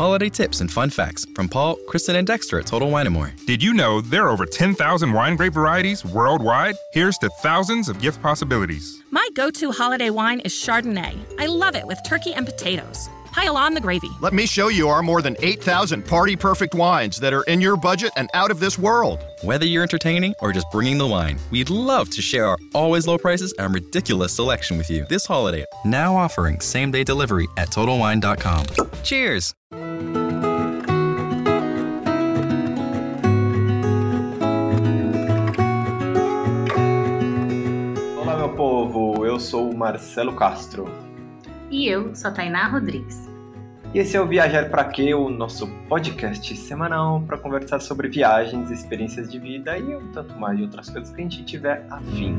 holiday tips and fun facts from Paul, Kristen, and Dexter at Total Wine & More. Did you know there are over 10,000 wine grape varieties worldwide? Here's to thousands of gift possibilities. My go to holiday wine is Chardonnay. I love it with turkey and potatoes. Pile on the gravy. Let me show you our more than 8,000 party perfect wines that are in your budget and out of this world. Whether you're entertaining or just bringing the wine, we'd love to share our always low prices and ridiculous selection with you this holiday. Now offering same day delivery at TotalWine.com. Cheers! Olá, meu povo. Eu sou o Marcelo Castro. E eu sou a Tainá Rodrigues. E esse é o Viajar Pra Quê, o nosso podcast semanal para conversar sobre viagens, experiências de vida e um tanto mais de outras coisas que a gente tiver afim.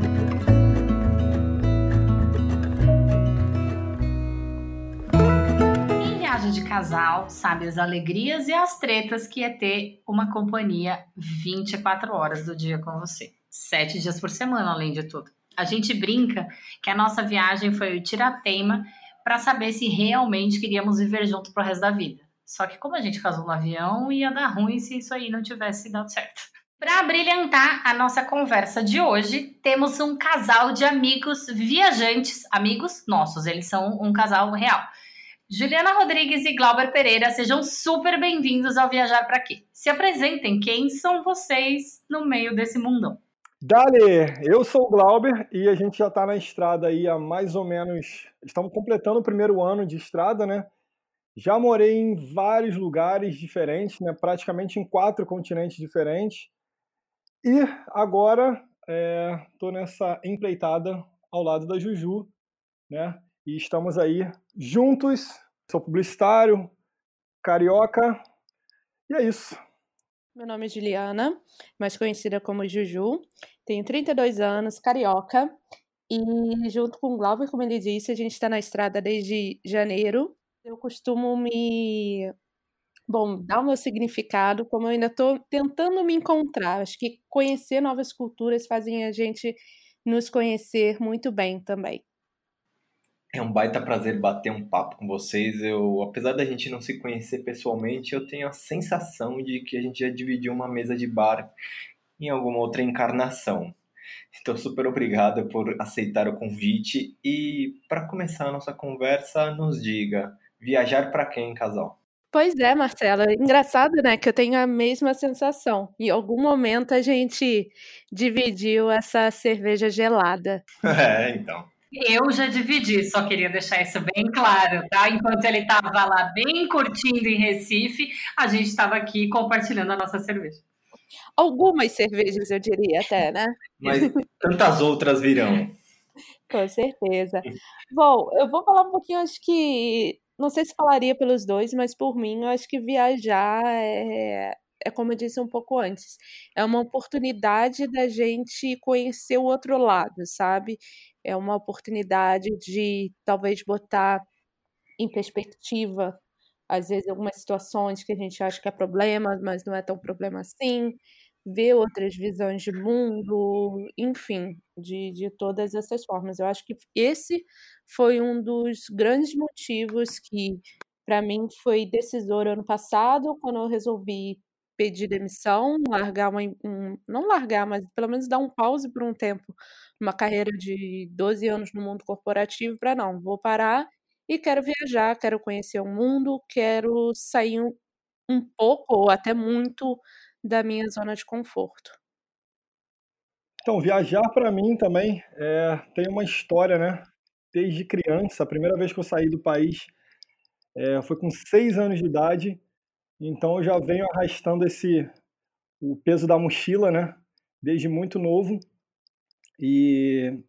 Quem viaja de casal sabe as alegrias e as tretas que é ter uma companhia 24 horas do dia com você. Sete dias por semana, além de tudo. A gente brinca que a nossa viagem foi o tirateima para saber se realmente queríamos viver junto pro resto da vida. Só que como a gente casou no avião, ia dar ruim se isso aí não tivesse dado certo. Para brilhantar a nossa conversa de hoje, temos um casal de amigos viajantes, amigos nossos, eles são um casal real. Juliana Rodrigues e Glauber Pereira, sejam super bem-vindos ao Viajar para Quê. Se apresentem, quem são vocês no meio desse mundão? Dali, eu sou o Glauber e a gente já está na estrada aí há mais ou menos. Estamos completando o primeiro ano de estrada, né? Já morei em vários lugares diferentes, né? praticamente em quatro continentes diferentes. E agora estou é, nessa empreitada ao lado da Juju, né? E estamos aí juntos. Sou publicitário, carioca, e é isso. Meu nome é Juliana, mais conhecida como Juju. Tenho 32 anos, carioca. E junto com o Glauber, como ele disse, a gente está na estrada desde janeiro. Eu costumo me. Bom, dar o meu significado, como eu ainda estou tentando me encontrar. Acho que conhecer novas culturas fazem a gente nos conhecer muito bem também. É um baita prazer bater um papo com vocês. Eu, apesar da gente não se conhecer pessoalmente, eu tenho a sensação de que a gente já dividiu uma mesa de bar em alguma outra encarnação. Então, super obrigado por aceitar o convite e para começar a nossa conversa, nos diga, viajar para quem, casal? Pois é, Marcela. Engraçado, né? Que eu tenho a mesma sensação. Em algum momento a gente dividiu essa cerveja gelada. É, então. Eu já dividi, só queria deixar isso bem claro, tá? Enquanto ele estava lá bem curtindo em Recife, a gente estava aqui compartilhando a nossa cerveja. Algumas cervejas, eu diria até, né? Mas tantas outras virão. Com certeza. Bom, eu vou falar um pouquinho, acho que. Não sei se falaria pelos dois, mas por mim, eu acho que viajar é, é como eu disse um pouco antes, é uma oportunidade da gente conhecer o outro lado, sabe? É uma oportunidade de talvez botar em perspectiva, às vezes, algumas situações que a gente acha que é problema, mas não é tão problema assim, ver outras visões de mundo, enfim, de, de todas essas formas. Eu acho que esse foi um dos grandes motivos que, para mim, foi decisor ano passado, quando eu resolvi pedir demissão, largar uma, um, não largar, mas pelo menos dar um pause por um tempo, uma carreira de 12 anos no mundo corporativo, para não, vou parar e quero viajar, quero conhecer o mundo, quero sair um, um pouco ou até muito da minha zona de conforto. Então, viajar para mim também é, tem uma história, né? Desde criança, a primeira vez que eu saí do país é, foi com seis anos de idade então eu já venho arrastando esse o peso da mochila, né? Desde muito novo. E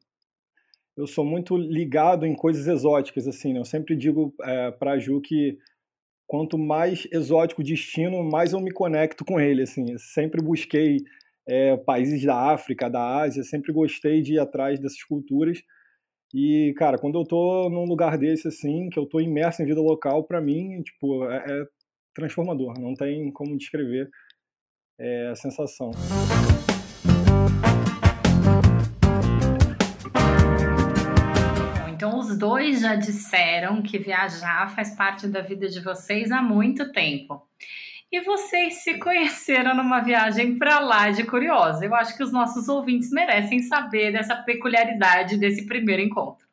eu sou muito ligado em coisas exóticas, assim. Né? Eu sempre digo é, para a Ju que quanto mais exótico o destino, mais eu me conecto com ele, assim. Eu sempre busquei é, países da África, da Ásia, sempre gostei de ir atrás dessas culturas. E, cara, quando eu tô num lugar desse, assim, que eu tô imerso em vida local, para mim, tipo, é, é transformador, não tem como descrever é, a sensação. Então, dois já disseram que viajar faz parte da vida de vocês há muito tempo. E vocês se conheceram numa viagem para lá de curiosa. Eu acho que os nossos ouvintes merecem saber dessa peculiaridade desse primeiro encontro.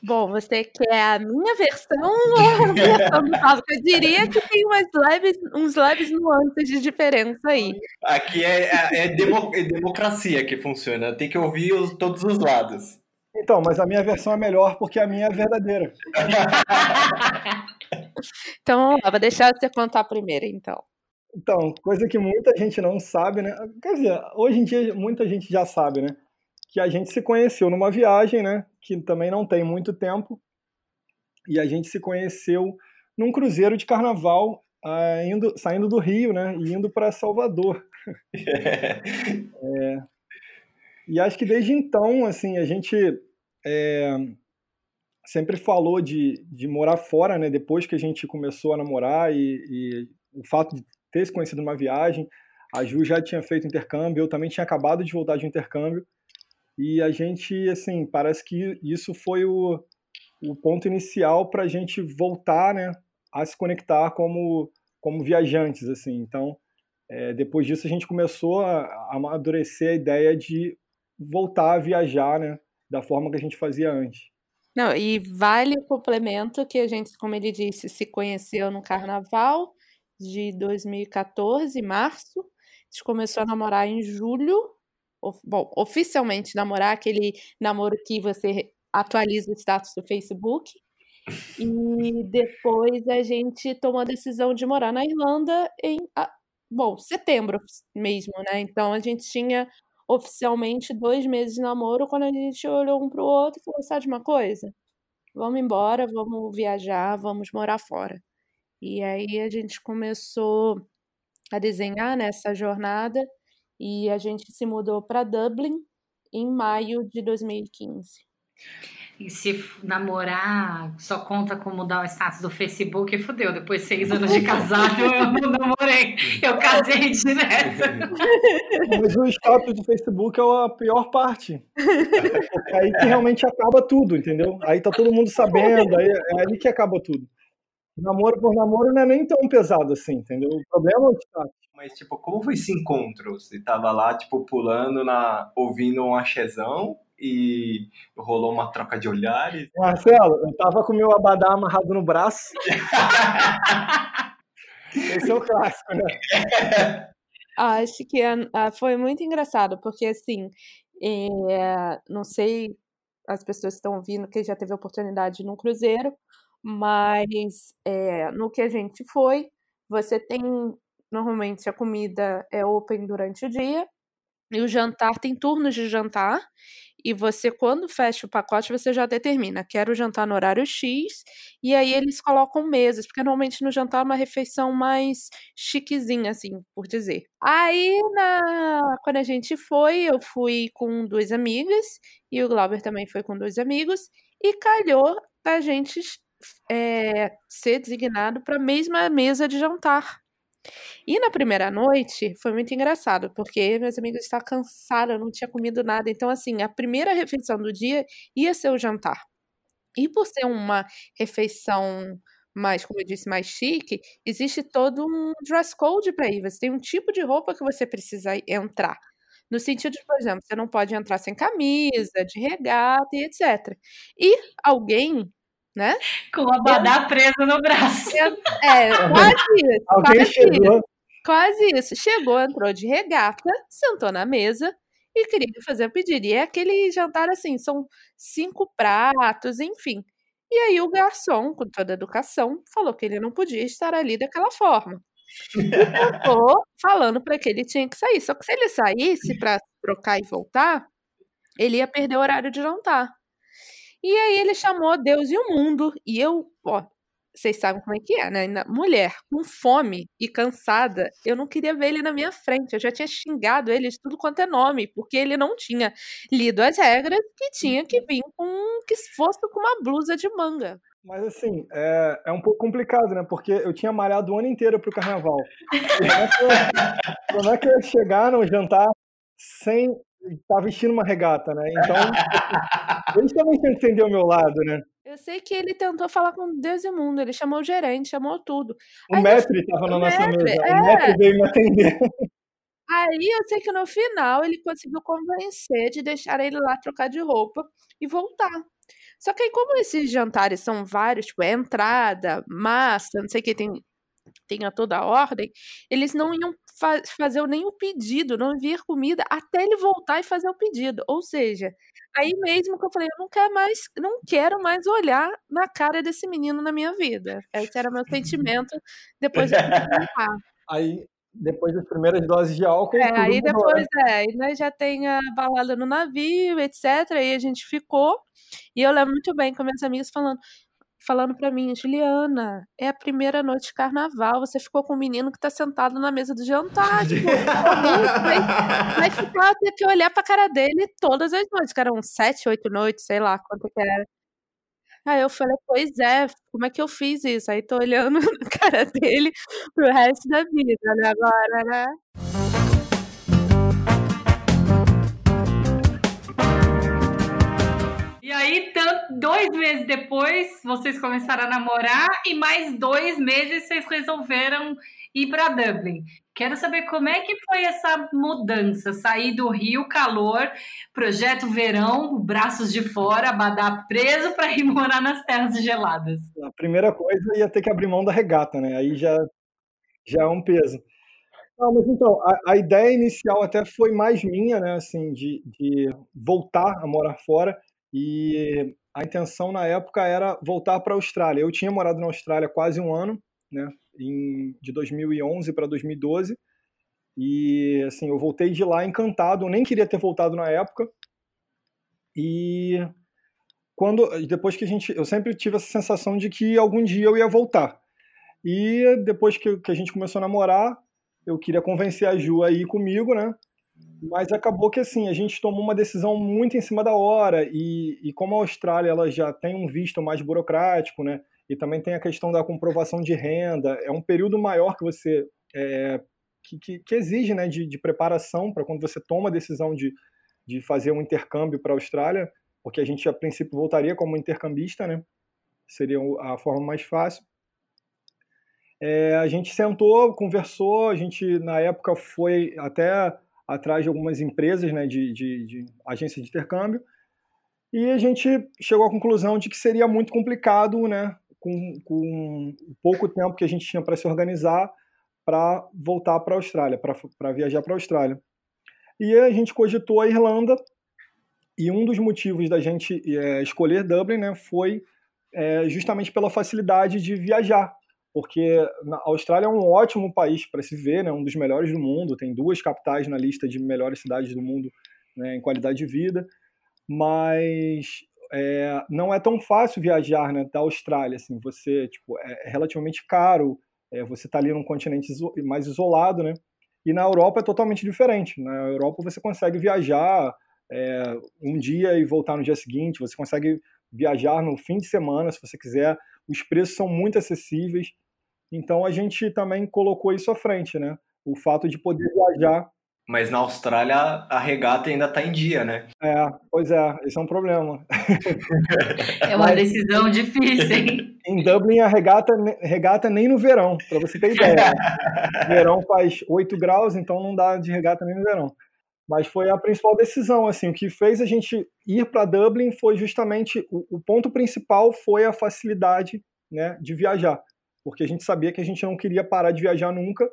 Bom, você quer a minha versão ou a versão do Paulo? Eu diria que tem umas leves, uns leves nuances de diferença aí. Aqui é, é, é, é democracia que funciona, tem que ouvir os, todos os lados. Então, mas a minha versão é melhor porque a minha é verdadeira. então, vamos lá, vou deixar você contar primeiro, então. Então, coisa que muita gente não sabe, né? Quer dizer, hoje em dia muita gente já sabe, né? Que a gente se conheceu numa viagem, né? Que também não tem muito tempo. E a gente se conheceu num cruzeiro de carnaval, uh, indo, saindo do Rio, né? E indo para Salvador. é, e acho que desde então, assim, a gente é, sempre falou de, de morar fora, né? Depois que a gente começou a namorar e, e o fato de ter se conhecido numa viagem, a Ju já tinha feito intercâmbio, eu também tinha acabado de voltar de intercâmbio. E a gente, assim, parece que isso foi o, o ponto inicial para a gente voltar, né, a se conectar como, como viajantes, assim. Então, é, depois disso a gente começou a, a amadurecer a ideia de voltar a viajar, né, da forma que a gente fazia antes. Não, e vale o complemento que a gente, como ele disse, se conheceu no carnaval de 2014, março. A gente começou a namorar em julho. Bom, oficialmente namorar, aquele namoro que você atualiza o status do Facebook. E depois a gente tomou a decisão de morar na Irlanda em, bom, setembro mesmo, né? Então a gente tinha oficialmente dois meses de namoro quando a gente olhou um pro outro e falou: sabe de uma coisa? Vamos embora, vamos viajar, vamos morar fora. E aí a gente começou a desenhar nessa jornada e a gente se mudou para Dublin em maio de 2015. E se namorar só conta como mudar o status do Facebook, fodeu. Depois de seis anos de casado, eu não namorei. Eu casei direto. Mas o status do Facebook é a pior parte. É aí que realmente acaba tudo, entendeu? Aí tá todo mundo sabendo, aí é aí que acaba tudo. Namoro por namoro não é nem tão pesado assim, entendeu? O problema é o status. Mas, tipo, como foi esse encontro? Você tava lá, tipo, pulando, na, ouvindo um achezão e rolou uma troca de olhares. Marcelo, eu tava com o meu abadá amarrado no braço. Esse é o clássico, né? Acho que ah, foi muito engraçado, porque assim, é, não sei as pessoas que estão ouvindo que já teve oportunidade no cruzeiro, mas é, no que a gente foi, você tem normalmente a comida é open durante o dia e o jantar tem turnos de jantar. E você, quando fecha o pacote, você já determina, quero jantar no horário X, e aí eles colocam mesas, porque normalmente no jantar é uma refeição mais chiquezinha, assim, por dizer. Aí, na... quando a gente foi, eu fui com duas amigas, e o Glauber também foi com dois amigos, e calhou a gente é, ser designado para a mesma mesa de jantar. E na primeira noite foi muito engraçado, porque meus amigos estavam cansados, eu não tinha comido nada. Então, assim, a primeira refeição do dia ia ser o jantar. E por ser uma refeição mais, como eu disse, mais chique, existe todo um dress code para ir. Você tem um tipo de roupa que você precisa entrar. No sentido de, por exemplo, você não pode entrar sem camisa, de regata e etc. E alguém né? Com a badá presa no braço. É, quase isso. Alguém quase chegou. Isso, quase isso. Chegou, entrou de regata, sentou na mesa e queria fazer o pedido. E é aquele jantar assim, são cinco pratos, enfim. E aí o garçom, com toda a educação, falou que ele não podia estar ali daquela forma. E tentou falando para que ele tinha que sair. Só que se ele saísse para trocar e voltar, ele ia perder o horário de jantar. E aí ele chamou Deus e o mundo. E eu, ó, vocês sabem como é que é, né? Mulher com fome e cansada, eu não queria ver ele na minha frente. Eu já tinha xingado ele de tudo quanto é nome, porque ele não tinha lido as regras que tinha que vir com que fosse com uma blusa de manga. Mas assim, é, é um pouco complicado, né? Porque eu tinha malhado o ano inteiro pro carnaval. Como é que eu, como é que eu ia chegar no jantar sem tá vestindo uma regata, né? Então, eles também têm que entender o meu lado, né? Eu sei que ele tentou falar com Deus e o mundo, ele chamou o gerente, chamou tudo. O Aí, Mestre estava na nossa mesa, é... o Mestre veio me atender. Aí eu sei que no final ele conseguiu convencer de deixar ele lá trocar de roupa e voltar. Só que aí, como esses jantares são vários, tipo, é entrada, massa, não sei o que, tem, tem a toda a ordem, eles não iam fa fazer o pedido, não vir comida até ele voltar e fazer o pedido. Ou seja, aí mesmo que eu falei, eu não quero mais, não quero mais olhar na cara desse menino na minha vida. Esse era meu sentimento depois de Aí depois das primeiras doses de álcool. É, aí depois, é, já tem a balada no navio, etc. Aí a gente ficou. E eu lembro muito bem com minhas amigas falando, falando para mim, Juliana, é a primeira noite de carnaval, você ficou com um menino que tá sentado na mesa do jantar. Tipo, vai, vai ficar ter que olhar pra cara dele todas as noites, que eram sete, oito noites, sei lá quanto que era. Aí eu falei, pois é, como é que eu fiz isso? Aí tô olhando na cara dele pro resto da vida, né? Agora, né? Aí, dois meses depois, vocês começaram a namorar e mais dois meses vocês resolveram ir para Dublin. Quero saber como é que foi essa mudança, sair do Rio, calor, projeto verão, braços de fora, Abadá preso para ir morar nas terras geladas. A primeira coisa ia ter que abrir mão da regata, né? Aí já, já é um peso. Não, mas então, a, a, ideia inicial até foi mais minha, né, assim, de, de voltar a morar fora e a intenção na época era voltar para a Austrália. Eu tinha morado na Austrália quase um ano, né, em, de 2011 para 2012. E assim, eu voltei de lá encantado, eu nem queria ter voltado na época. E quando depois que a gente, eu sempre tive essa sensação de que algum dia eu ia voltar. E depois que, que a gente começou a namorar, eu queria convencer a Ju a ir comigo, né? Mas acabou que assim, a gente tomou uma decisão muito em cima da hora e, e como a Austrália ela já tem um visto mais burocrático, né? e também tem a questão da comprovação de renda. É um período maior que você é, que, que, que, exige né, de, de preparação para quando você toma a decisão de, de fazer um intercâmbio para a Austrália, porque a gente a princípio voltaria como intercambista, né? Seria a forma mais fácil. É, a gente sentou, conversou, a gente na época foi até atrás de algumas empresas, né, de, de, de agência de intercâmbio, e a gente chegou à conclusão de que seria muito complicado, né, com, com pouco tempo que a gente tinha para se organizar para voltar para a Austrália, para viajar para a Austrália. E a gente cogitou a Irlanda, e um dos motivos da gente é, escolher Dublin né, foi é, justamente pela facilidade de viajar, porque a Austrália é um ótimo país para se ver, né, um dos melhores do mundo, tem duas capitais na lista de melhores cidades do mundo né, em qualidade de vida, mas é, não é tão fácil viajar né, da Austrália. Assim, você tipo, é, relativamente caro, é, você está ali num continente iso mais isolado, né? E na Europa é totalmente diferente. Na Europa você consegue viajar é, um dia e voltar no dia seguinte, você consegue viajar no fim de semana, se você quiser. Os preços são muito acessíveis. Então a gente também colocou isso à frente, né? O fato de poder viajar mas na Austrália a regata ainda está em dia, né? É, pois é, esse é um problema. É uma Mas, decisão difícil, hein? Em Dublin a regata, regata nem no verão, para você ter ideia. verão faz 8 graus, então não dá de regata nem no verão. Mas foi a principal decisão, assim, o que fez a gente ir para Dublin foi justamente o, o ponto principal foi a facilidade, né, de viajar, porque a gente sabia que a gente não queria parar de viajar nunca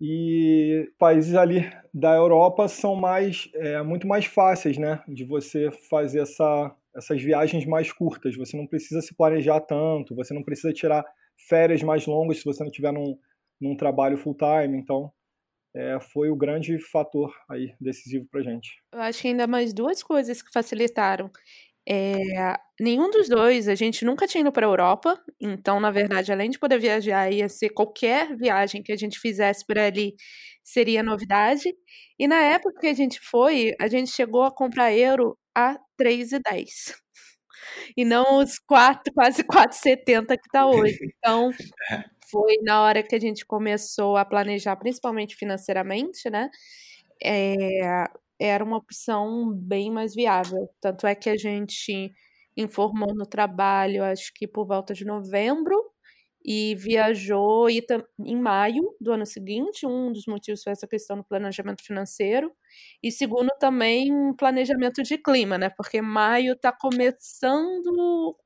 e países ali da Europa são mais é, muito mais fáceis, né, de você fazer essa, essas viagens mais curtas. Você não precisa se planejar tanto, você não precisa tirar férias mais longas se você não estiver num, num trabalho full time. Então, é, foi o grande fator aí decisivo para gente. Eu acho que ainda mais duas coisas que facilitaram. É, nenhum dos dois, a gente nunca tinha ido para a Europa, então, na verdade, além de poder viajar, ia ser qualquer viagem que a gente fizesse por ali, seria novidade. E na época que a gente foi, a gente chegou a comprar euro a 3,10. E não os 4, quase 4,70 que está hoje. Então, foi na hora que a gente começou a planejar, principalmente financeiramente, né? É, era uma opção bem mais viável. Tanto é que a gente informou no trabalho, acho que por volta de novembro, e viajou em maio do ano seguinte. Um dos motivos foi essa questão do planejamento financeiro, e segundo, também planejamento de clima, né? Porque maio está começando,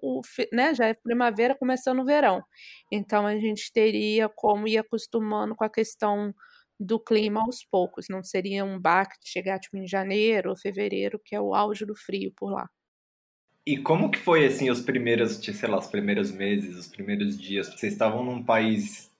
o, né? Já é primavera, começando o verão. Então a gente teria como ir acostumando com a questão do clima aos poucos. Não seria um baque de chegar tipo, em janeiro ou fevereiro, que é o auge do frio por lá. E como que foi assim os primeiros, sei lá, os primeiros meses, os primeiros dias? Vocês estavam num país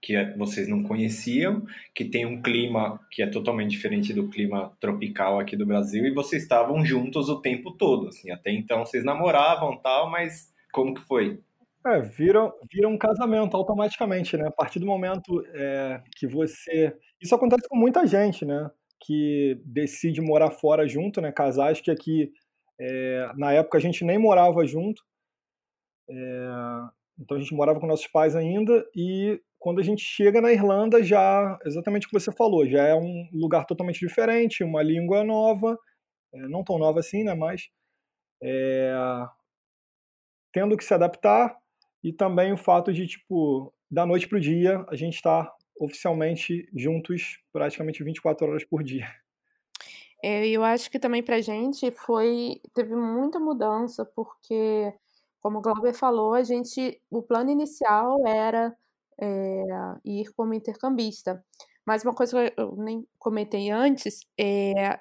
que é, vocês não conheciam, que tem um clima que é totalmente diferente do clima tropical aqui do Brasil e vocês estavam juntos o tempo todo, assim, até então vocês namoravam tal, mas como que foi? É, vira, vira um casamento automaticamente, né? A partir do momento é, que você. Isso acontece com muita gente, né? Que decide morar fora junto, né? Casais que aqui é, na época a gente nem morava junto, é, então a gente morava com nossos pais ainda e quando a gente chega na Irlanda já exatamente o que você falou, já é um lugar totalmente diferente, uma língua nova, é, não tão nova assim, né? Mas é, tendo que se adaptar e também o fato de tipo da noite para o dia a gente está oficialmente juntos praticamente 24 horas por dia. É, eu acho que também pra gente foi teve muita mudança, porque, como o Glauber falou, a gente o plano inicial era, eh, ir como intercambista. Mas uma coisa que eu nem comentei antes, é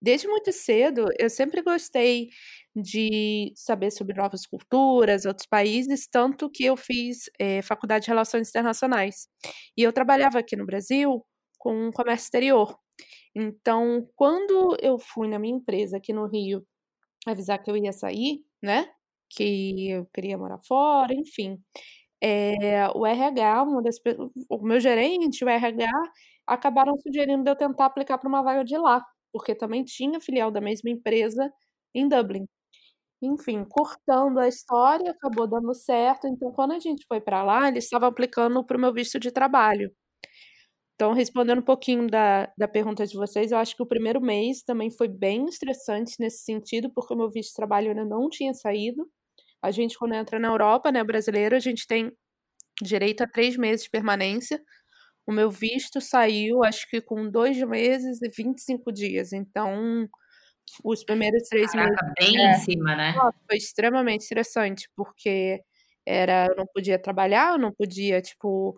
desde muito cedo eu sempre gostei de saber sobre novas culturas, outros países, tanto que eu fiz, eh, faculdade de Relações Internacionais. E eu trabalhava aqui no Brasil com comércio exterior. Então, quando eu fui na minha empresa aqui no Rio avisar que eu ia sair, né? Que eu queria morar fora, enfim. É, o RH, uma das, o meu gerente, o RH, acabaram sugerindo eu tentar aplicar para uma vaga de lá, porque também tinha filial da mesma empresa em Dublin. Enfim, cortando a história, acabou dando certo. Então, quando a gente foi para lá, eles estavam aplicando para o meu visto de trabalho. Então, respondendo um pouquinho da, da pergunta de vocês, eu acho que o primeiro mês também foi bem estressante nesse sentido, porque o meu visto de trabalho ainda não tinha saído. A gente, quando entra na Europa, né, brasileiro, a gente tem direito a três meses de permanência. O meu visto saiu, acho que com dois meses e 25 dias. Então, os primeiros três Caraca, meses. bem é, em cima, né? Foi extremamente estressante, porque era, eu não podia trabalhar, eu não podia, tipo,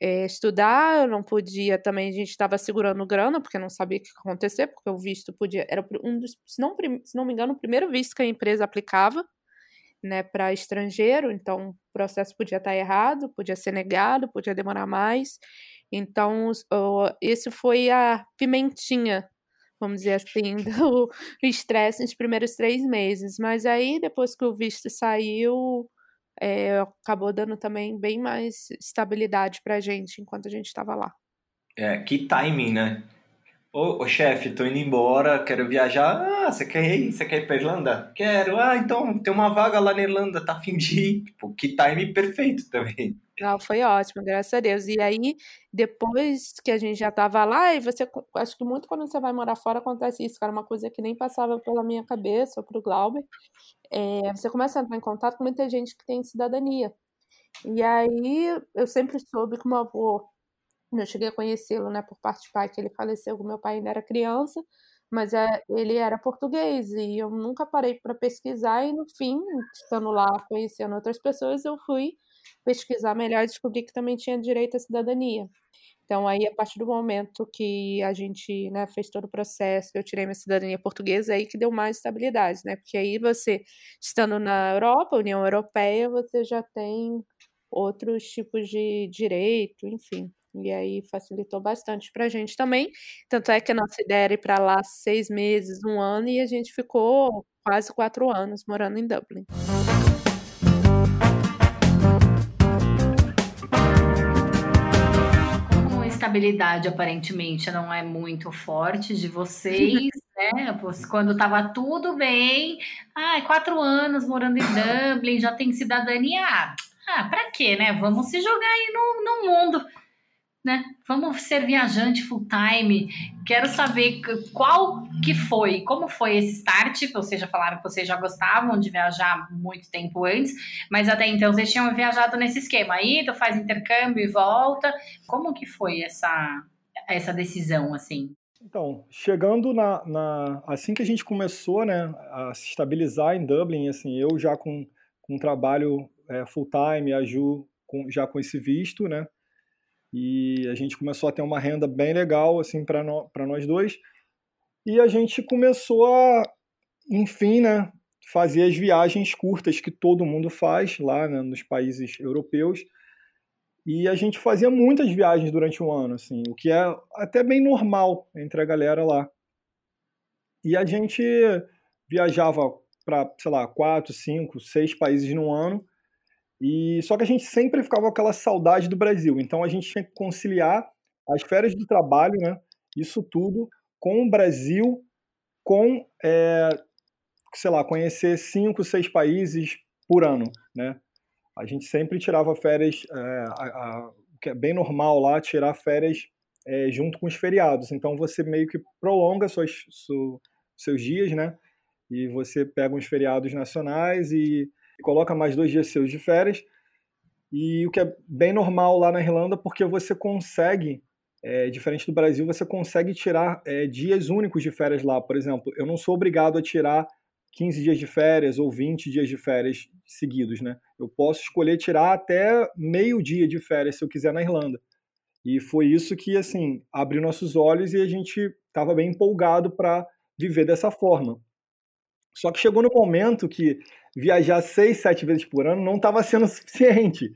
é, estudar, eu não podia também, a gente estava segurando grana, porque não sabia o que ia acontecer, porque o visto podia, era um dos, se não, se não me engano, o primeiro visto que a empresa aplicava, né, para estrangeiro, então o processo podia estar errado, podia ser negado, podia demorar mais, então esse foi a pimentinha, vamos dizer assim, do estresse nos primeiros três meses, mas aí depois que o visto saiu, é, acabou dando também bem mais estabilidade pra gente enquanto a gente estava lá. É, que timing, né? Ô, ô chefe, tô indo embora, quero viajar. Ah, você quer ir? Você quer ir pra Irlanda? Quero. Ah, então tem uma vaga lá na Irlanda, tá afim de ir. Tipo, que time perfeito também. Não, foi ótimo, graças a Deus. E aí, depois que a gente já tava lá, e você, acho que muito quando você vai morar fora acontece isso, cara, uma coisa que nem passava pela minha cabeça ou pro Glauber. É, você começa a entrar em contato com muita gente que tem cidadania. E aí, eu sempre soube que o meu avô eu cheguei a conhecê-lo, né, por parte de pai, que ele faleceu meu pai ainda era criança, mas é, ele era português e eu nunca parei para pesquisar e no fim, estando lá conhecendo outras pessoas, eu fui pesquisar melhor e descobri que também tinha direito à cidadania. Então aí a partir do momento que a gente, né, fez todo o processo, eu tirei minha cidadania portuguesa, aí que deu mais estabilidade, né? Porque aí você estando na Europa, União Europeia, você já tem outros tipos de direito, enfim. E aí facilitou bastante para a gente também. Tanto é que a nossa ideia era ir para lá seis meses, um ano, e a gente ficou quase quatro anos morando em Dublin. Estabilidade aparentemente não é muito forte de vocês, né? Quando estava tudo bem, ah, quatro anos morando em Dublin, já tem cidadania. Ah, para quê, né? Vamos se jogar aí no, no mundo né? Vamos ser viajante full time. Quero saber qual que foi, como foi esse start. Vocês já falaram que vocês já gostavam de viajar muito tempo antes, mas até então vocês tinham viajado nesse esquema aí, tu faz intercâmbio e volta. Como que foi essa essa decisão assim? Então, chegando na, na, assim que a gente começou, né, a se estabilizar em Dublin, assim, eu já com, com trabalho é, full time, a Ju com, já com esse visto, né, e a gente começou a ter uma renda bem legal assim para nós dois. E a gente começou a enfim né fazer as viagens curtas que todo mundo faz lá né, nos países europeus. E a gente fazia muitas viagens durante um ano assim o que é até bem normal entre a galera lá. E a gente viajava para sei lá quatro cinco seis países no ano e só que a gente sempre ficava com aquela saudade do Brasil. Então a gente tinha que conciliar as férias do trabalho, né? Isso tudo com o Brasil, com é, sei lá, conhecer cinco, seis países por ano, né? A gente sempre tirava férias, é, a, que é bem normal lá, tirar férias é, junto com os feriados. Então você meio que prolonga suas, su, seus dias, né? E você pega uns feriados nacionais e coloca mais dois dias seus de férias. E o que é bem normal lá na Irlanda, porque você consegue, é, diferente do Brasil, você consegue tirar é, dias únicos de férias lá. Por exemplo, eu não sou obrigado a tirar 15 dias de férias ou 20 dias de férias seguidos, né? Eu posso escolher tirar até meio dia de férias se eu quiser na Irlanda. E foi isso que, assim, abriu nossos olhos e a gente estava bem empolgado para viver dessa forma. Só que chegou no momento que viajar seis, sete vezes por ano não estava sendo suficiente.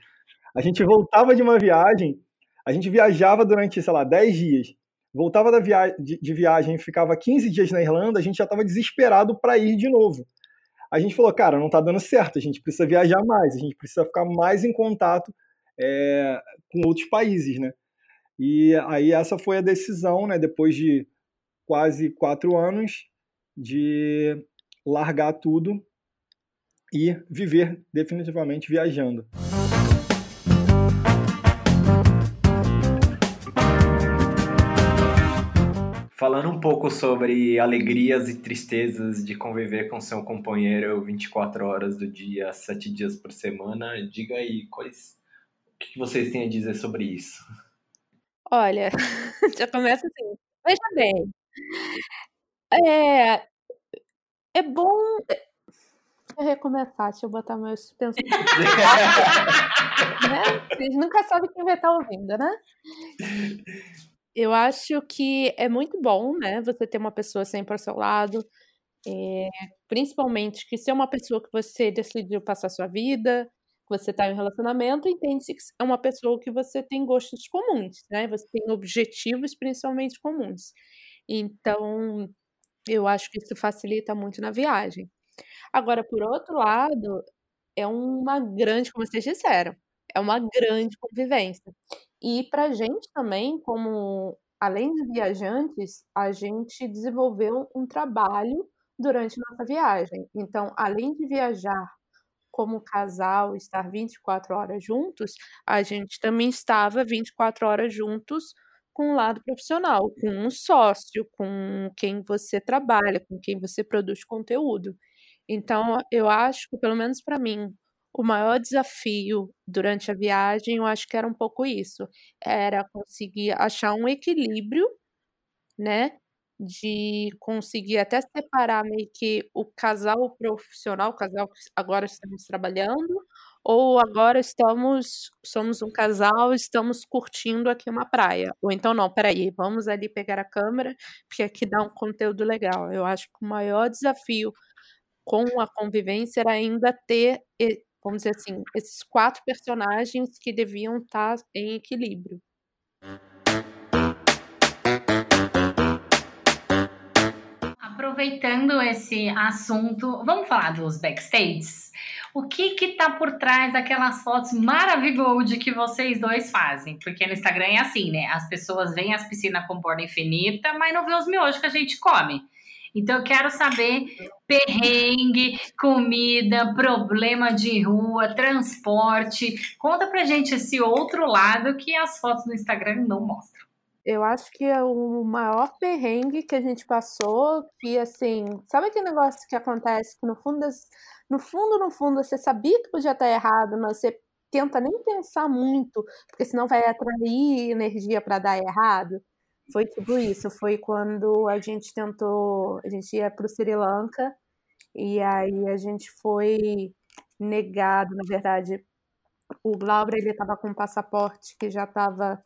A gente voltava de uma viagem, a gente viajava durante, sei lá, dez dias. Voltava da via de, de viagem, ficava 15 dias na Irlanda, a gente já estava desesperado para ir de novo. A gente falou, cara, não está dando certo, a gente precisa viajar mais, a gente precisa ficar mais em contato é, com outros países, né? E aí essa foi a decisão, né? Depois de quase quatro anos, de largar tudo e viver definitivamente viajando. Falando um pouco sobre alegrias e tristezas de conviver com seu companheiro 24 horas do dia, 7 dias por semana, diga aí quais o que vocês têm a dizer sobre isso? Olha, já começa assim. Veja bem, é, é bom. Eu recomeçar, deixa eu botar meus pensamentos. né? Vocês nunca sabem quem vai estar ouvindo, né? Eu acho que é muito bom, né? Você ter uma pessoa sempre ao seu lado. É, principalmente que se é uma pessoa que você decidiu passar sua vida, que você está em um relacionamento, entende-se que é uma pessoa que você tem gostos comuns, né? Você tem objetivos principalmente comuns. Então, eu acho que isso facilita muito na viagem. Agora, por outro lado, é uma grande, como vocês disseram, é uma grande convivência. E para a gente também, como além de viajantes, a gente desenvolveu um trabalho durante nossa viagem. Então, além de viajar como casal, estar 24 horas juntos, a gente também estava 24 horas juntos com o lado profissional, com um sócio, com quem você trabalha, com quem você produz conteúdo. Então, eu acho que, pelo menos para mim, o maior desafio durante a viagem, eu acho que era um pouco isso, era conseguir achar um equilíbrio, né, de conseguir até separar meio que o casal profissional, o casal que agora estamos trabalhando, ou agora estamos, somos um casal, estamos curtindo aqui uma praia. Ou então, não, peraí, vamos ali pegar a câmera, porque aqui dá um conteúdo legal. Eu acho que o maior desafio com a convivência era ainda ter, vamos dizer assim, esses quatro personagens que deviam estar em equilíbrio. Aproveitando esse assunto, vamos falar dos backstages? O que que tá por trás daquelas fotos maravilhosas que vocês dois fazem? Porque no Instagram é assim, né? As pessoas veem as piscinas com borda infinita, mas não vê os miojos que a gente come. Então eu quero saber perrengue, comida, problema de rua, transporte. Conta pra gente esse outro lado que as fotos no Instagram não mostram. Eu acho que é o maior perrengue que a gente passou, que assim, sabe aquele negócio que acontece que no fundo, no fundo, no fundo, você sabia que podia estar errado, mas você tenta nem pensar muito, porque senão vai atrair energia para dar errado. Foi tipo isso, foi quando a gente tentou, a gente ia para o Sri Lanka e aí a gente foi negado, na verdade, o Glauber ele estava com um passaporte que já estava,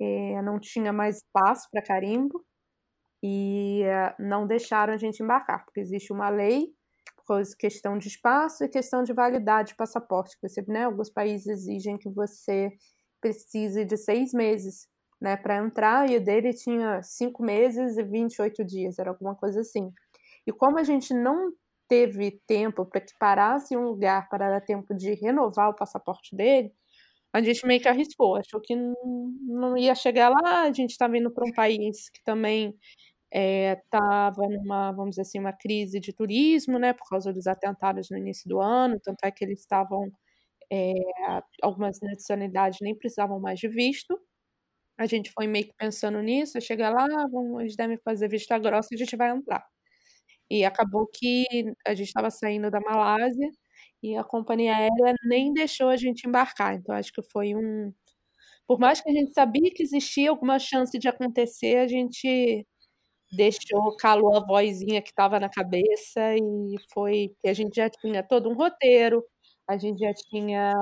é, eh, não tinha mais espaço para carimbo e é, não deixaram a gente embarcar, porque existe uma lei, por questão de espaço e questão de validade de passaporte, você, né, alguns países exigem que você precise de seis meses né, para entrar, e o dele tinha cinco meses e 28 dias, era alguma coisa assim. E como a gente não teve tempo para que parasse um lugar para dar tempo de renovar o passaporte dele, a gente meio que arriscou, achou que não, ia chegar lá, a gente estava indo para um país que também estava é, numa, vamos dizer assim, uma crise de turismo, né, por causa dos atentados no início do ano, tanto é que eles estavam, é, algumas nacionalidades nem precisavam mais de visto, a gente foi meio que pensando nisso, chega lá, vamos, eles devem fazer vista grossa e a gente vai entrar. E acabou que a gente estava saindo da Malásia e a companhia aérea nem deixou a gente embarcar. Então, acho que foi um. Por mais que a gente sabia que existia alguma chance de acontecer, a gente deixou, calou a vozinha que estava na cabeça e foi que a gente já tinha todo um roteiro, a gente já tinha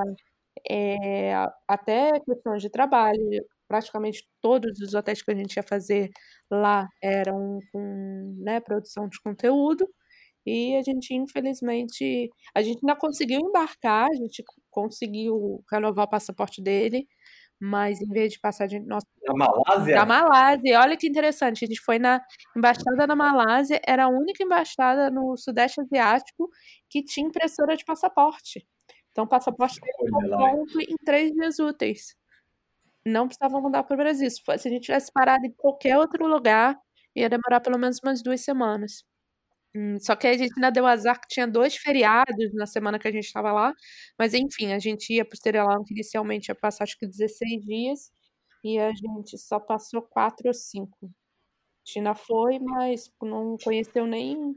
é, até questões de trabalho, praticamente todos os hotéis que a gente ia fazer lá eram com né, produção de conteúdo. E a gente, infelizmente, a gente ainda conseguiu embarcar, a gente conseguiu renovar o passaporte dele, mas em vez de passar de nossa da Malásia? da Malásia. Olha que interessante a gente foi na embaixada da Malásia era a única embaixada no sudeste asiático que tinha impressora de passaporte. Então o passaporte estava pronto em três dias úteis não precisavam mudar para o Brasil. Se, a gente tivesse parado em qualquer outro lugar, ia demorar pelo menos umas duas semanas. Hum, só que a gente ainda deu azar que tinha dois feriados na semana que a gente estava lá. Mas enfim, a gente ia para o Sri Lanka inicialmente ia passar acho que 16 dias e a gente só passou quatro ou cinco. China foi, mas não conheceu nem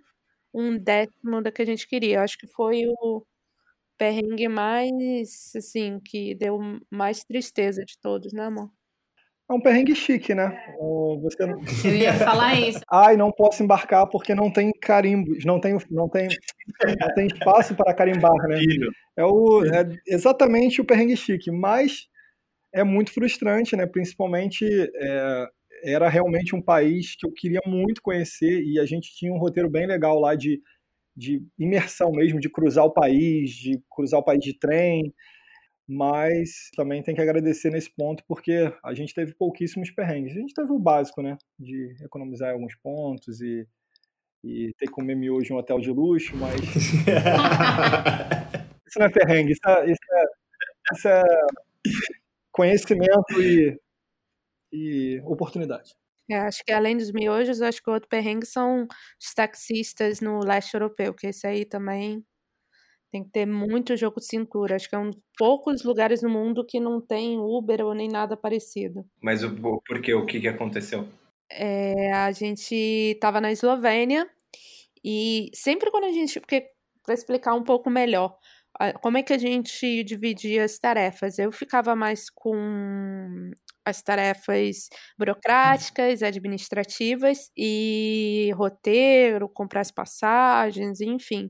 um décimo da que a gente queria. Acho que foi o, perrengue mais, assim, que deu mais tristeza de todos, né, amor? É um perrengue chique, né? Você não... Eu ia falar isso. Ai, não posso embarcar porque não tem carimbos, não tem, não tem, não tem espaço para carimbar, né? É, o, é exatamente o perrengue chique, mas é muito frustrante, né? Principalmente é, era realmente um país que eu queria muito conhecer e a gente tinha um roteiro bem legal lá de de imersão mesmo, de cruzar o país, de cruzar o país de trem, mas também tem que agradecer nesse ponto porque a gente teve pouquíssimos perrengues. A gente teve o básico, né, de economizar alguns pontos e, e ter que comer miojo em um hotel de luxo, mas isso não é perrengue, isso é, isso é, isso é conhecimento e, e oportunidade. É, acho que além dos miojos, acho que o outro perrengue são os taxistas no leste europeu, que esse aí também tem que ter muito jogo de cintura. Acho que é um dos poucos lugares no mundo que não tem Uber ou nem nada parecido. Mas o, por quê? O que, que aconteceu? É, a gente estava na Eslovênia e sempre quando a gente. Porque, para explicar um pouco melhor, como é que a gente dividia as tarefas? Eu ficava mais com as tarefas burocráticas, administrativas e roteiro, comprar as passagens, enfim.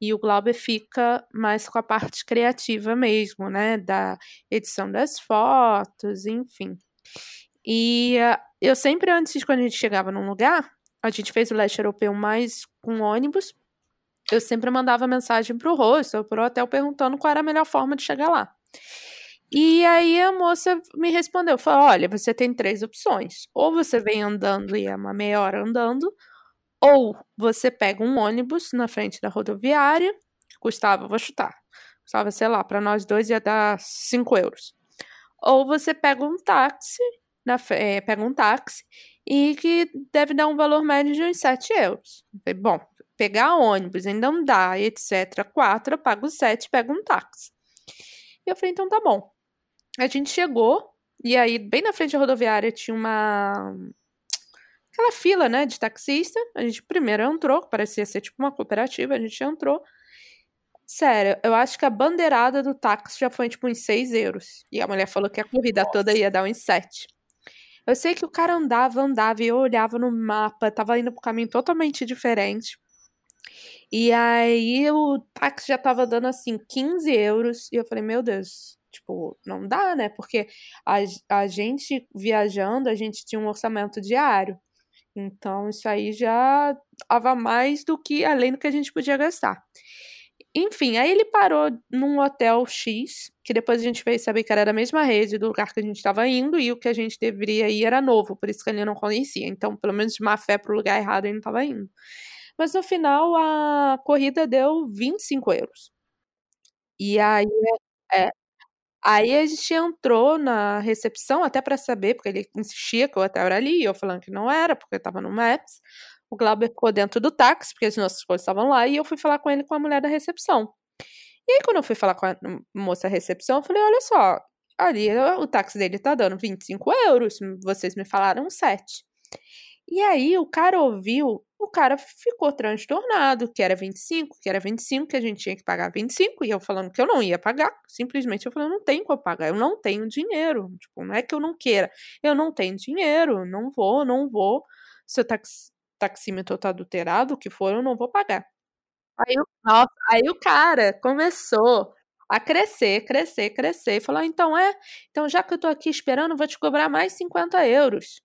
E o Glauber fica mais com a parte criativa mesmo, né? Da edição das fotos, enfim. E uh, eu sempre, antes, quando a gente chegava num lugar, a gente fez o leste europeu mais com ônibus, eu sempre mandava mensagem pro rosto ou pro hotel perguntando qual era a melhor forma de chegar lá. E aí a moça me respondeu, falou, olha, você tem três opções. Ou você vem andando e é uma meia hora andando, ou você pega um ônibus na frente da rodoviária, custava, vou chutar, custava, sei lá, para nós dois ia dar cinco euros. Ou você pega um táxi na, é, pega um táxi e que deve dar um valor médio de uns 7 euros. bom, pegar ônibus, ainda não dá, etc. 4, eu pago 7, pego um táxi. E eu falei, então tá bom. A gente chegou, e aí, bem na frente da rodoviária, tinha uma. aquela fila, né, de taxista. A gente primeiro entrou, parecia ser tipo uma cooperativa, a gente entrou. Sério, eu acho que a bandeirada do táxi já foi tipo uns 6 euros. E a mulher falou que a corrida Nossa. toda ia dar uns 7. Eu sei que o cara andava, andava e eu olhava no mapa, tava indo pro caminho totalmente diferente. E aí o táxi já tava dando assim 15 euros. E eu falei, meu Deus, tipo, não dá, né? Porque a, a gente viajando, a gente tinha um orçamento diário. Então isso aí já tava mais do que além do que a gente podia gastar. Enfim, aí ele parou num hotel X, que depois a gente veio saber que era da mesma rede do lugar que a gente estava indo, e o que a gente deveria ir era novo, por isso que ele não conhecia. Então, pelo menos de má fé pro lugar errado ele não estava indo. Mas no final a corrida deu 25 euros. E aí, é, aí a gente entrou na recepção até para saber, porque ele insistia que o hotel era ali, e eu falando que não era, porque estava no Maps. O Glauber ficou dentro do táxi, porque as nossas coisas estavam lá, e eu fui falar com ele com a mulher da recepção. E aí, quando eu fui falar com a moça da recepção, eu falei: olha só, ali o táxi dele tá dando 25 euros, vocês me falaram 7. E aí o cara ouviu, o cara ficou transtornado, que era 25, que era 25, que a gente tinha que pagar 25, e eu falando que eu não ia pagar, simplesmente eu falei, não tenho como pagar, eu não tenho dinheiro, tipo, não é que eu não queira, eu não tenho dinheiro, não vou, não vou, seu táxi taxímetro tá adulterado, o que for, eu não vou pagar. Aí, nossa, aí o cara começou a crescer, crescer, crescer, e falou: então é, então já que eu tô aqui esperando, vou te cobrar mais 50 euros.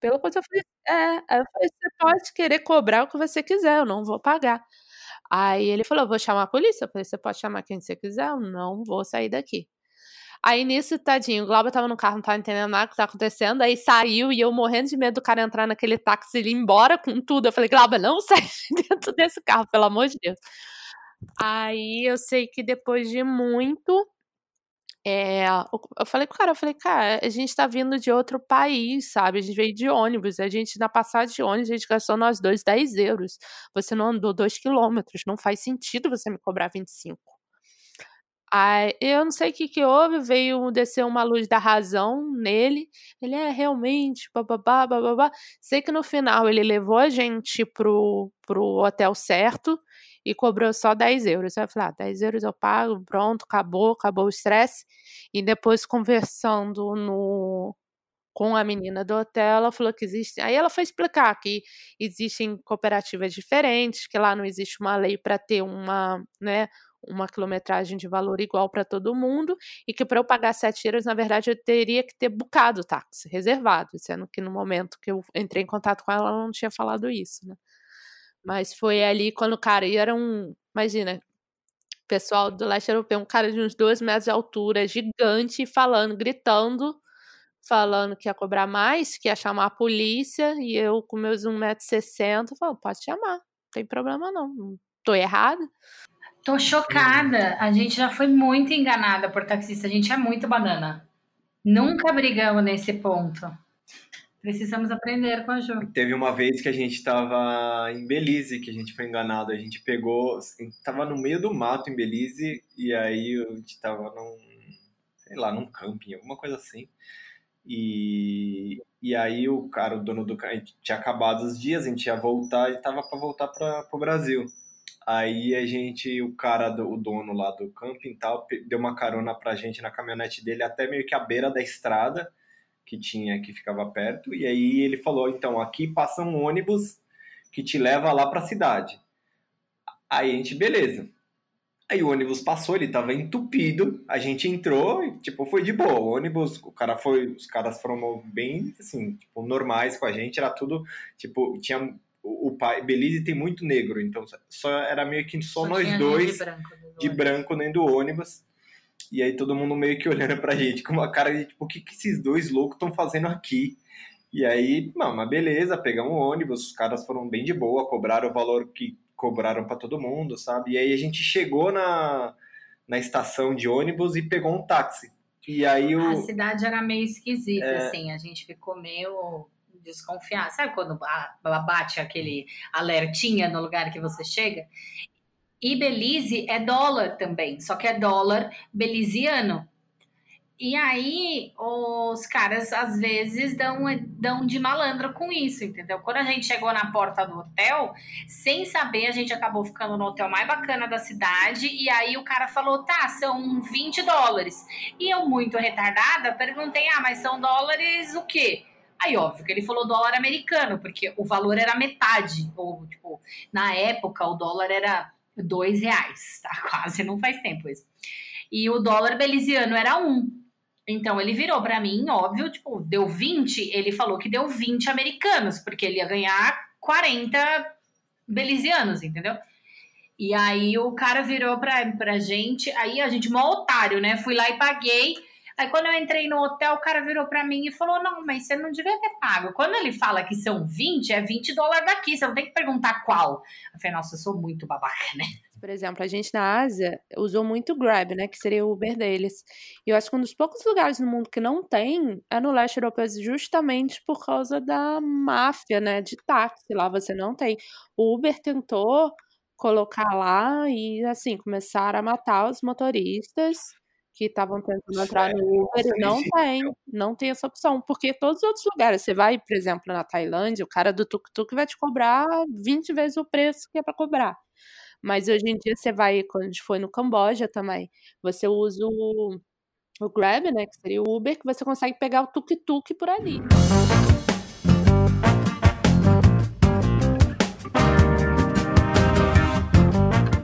Pelo quanto eu falei, é, eu falei, você pode querer cobrar o que você quiser, eu não vou pagar. Aí ele falou: vou chamar a polícia. Eu falei: você pode chamar quem você quiser, eu não vou sair daqui. Aí nisso, tadinho, o Glauber tava no carro, não tava entendendo nada que tá acontecendo. Aí saiu e eu morrendo de medo do cara entrar naquele táxi e ir embora com tudo. Eu falei, Glauber, não sai dentro desse carro, pelo amor de Deus. Aí eu sei que depois de muito. É, eu falei com o cara, eu falei, cara, a gente tá vindo de outro país, sabe? A gente veio de ônibus, a gente, na passagem de ônibus, a gente gastou nós dois 10 euros. Você não andou 2 quilômetros, não faz sentido você me cobrar 25. Aí, eu não sei o que, que houve, veio descer uma luz da razão nele. Ele é realmente, bababá, bababá. Sei que no final ele levou a gente pro, pro hotel certo e cobrou só 10 euros. Eu falei, ah, 10 euros eu pago, pronto, acabou, acabou o estresse. E depois conversando no, com a menina do hotel, ela falou que existe. Aí ela foi explicar que existem cooperativas diferentes, que lá não existe uma lei para ter uma, né, uma quilometragem de valor igual para todo mundo e que para eu pagar sete euros, na verdade, eu teria que ter bucado o táxi reservado, sendo que no momento que eu entrei em contato com ela, ela não tinha falado isso, né? Mas foi ali quando o cara, e era um, imagina, pessoal do leste europeu, um cara de uns dois metros de altura, gigante, falando, gritando, falando que ia cobrar mais, que ia chamar a polícia, e eu com meus 1,60m, falei, pode chamar, não tem problema não, não tô errada. Tô chocada. A gente já foi muito enganada por taxista. A gente é muito banana. Nunca brigamos nesse ponto. Precisamos aprender com a Ju. Teve uma vez que a gente estava em Belize, que a gente foi enganado. A gente pegou, estava no meio do mato em Belize, e aí a gente estava num, sei lá, num camping, alguma coisa assim. E, e aí o cara, o dono do carro, tinha acabado os dias, a gente ia voltar e estava para voltar para o Brasil. Aí a gente, o cara, do, o dono lá do camping tal, deu uma carona pra gente na caminhonete dele até meio que a beira da estrada que tinha, que ficava perto. E aí ele falou: então, aqui passa um ônibus que te leva lá pra cidade. Aí a gente, beleza. Aí o ônibus passou, ele tava entupido, a gente entrou e, tipo, foi de boa. O ônibus, o cara foi, os caras foram bem, assim, tipo, normais com a gente, era tudo, tipo, tinha o pai, Belize tem muito negro, então só era meio que só, só nós dois de branco, de branco dentro do ônibus. E aí todo mundo meio que olhando pra gente com uma cara de tipo, o que, que esses dois loucos estão fazendo aqui? E aí, não, mas beleza, pegamos o ônibus, os caras foram bem de boa, cobraram o valor que cobraram para todo mundo, sabe? E aí a gente chegou na, na estação de ônibus e pegou um táxi. E aí o... A cidade era meio esquisita, é... assim, a gente ficou meio desconfiado. Sabe quando bate aquele alertinha no lugar que você chega? E Belize é dólar também, só que é dólar beliziano. E aí, os caras às vezes dão, dão de malandro com isso, entendeu? Quando a gente chegou na porta do hotel, sem saber, a gente acabou ficando no hotel mais bacana da cidade. E aí o cara falou: tá, são 20 dólares. E eu, muito retardada, perguntei: ah, mas são dólares o quê? Aí, óbvio que ele falou dólar americano, porque o valor era metade. Ou, tipo, na época, o dólar era dois reais, tá? Quase não faz tempo isso. E o dólar beliziano era um. Então ele virou para mim, óbvio, tipo, deu 20, ele falou que deu 20 americanos, porque ele ia ganhar 40 belizianos, entendeu? E aí o cara virou pra, pra gente, aí a gente, mó otário, né? Fui lá e paguei. Aí quando eu entrei no hotel, o cara virou para mim e falou: Não, mas você não devia ter pago. Quando ele fala que são 20, é 20 dólares daqui, você não tem que perguntar qual. Eu falei, nossa, eu sou muito babaca, né? Por exemplo, a gente na Ásia usou muito o Grab, né? Que seria o Uber deles. E eu acho que um dos poucos lugares no mundo que não tem é no leste europeu, justamente por causa da máfia, né? De táxi. Lá você não tem. O Uber tentou colocar lá e, assim, começaram a matar os motoristas que estavam tentando entrar no Uber não tem, não tem essa opção, porque todos os outros lugares, você vai, por exemplo, na Tailândia, o cara do tuk-tuk vai te cobrar 20 vezes o preço que é para cobrar. Mas hoje em dia você vai, quando a gente foi no Camboja também, você usa o, o Grab, né, que seria o Uber, que você consegue pegar o tuk-tuk por ali.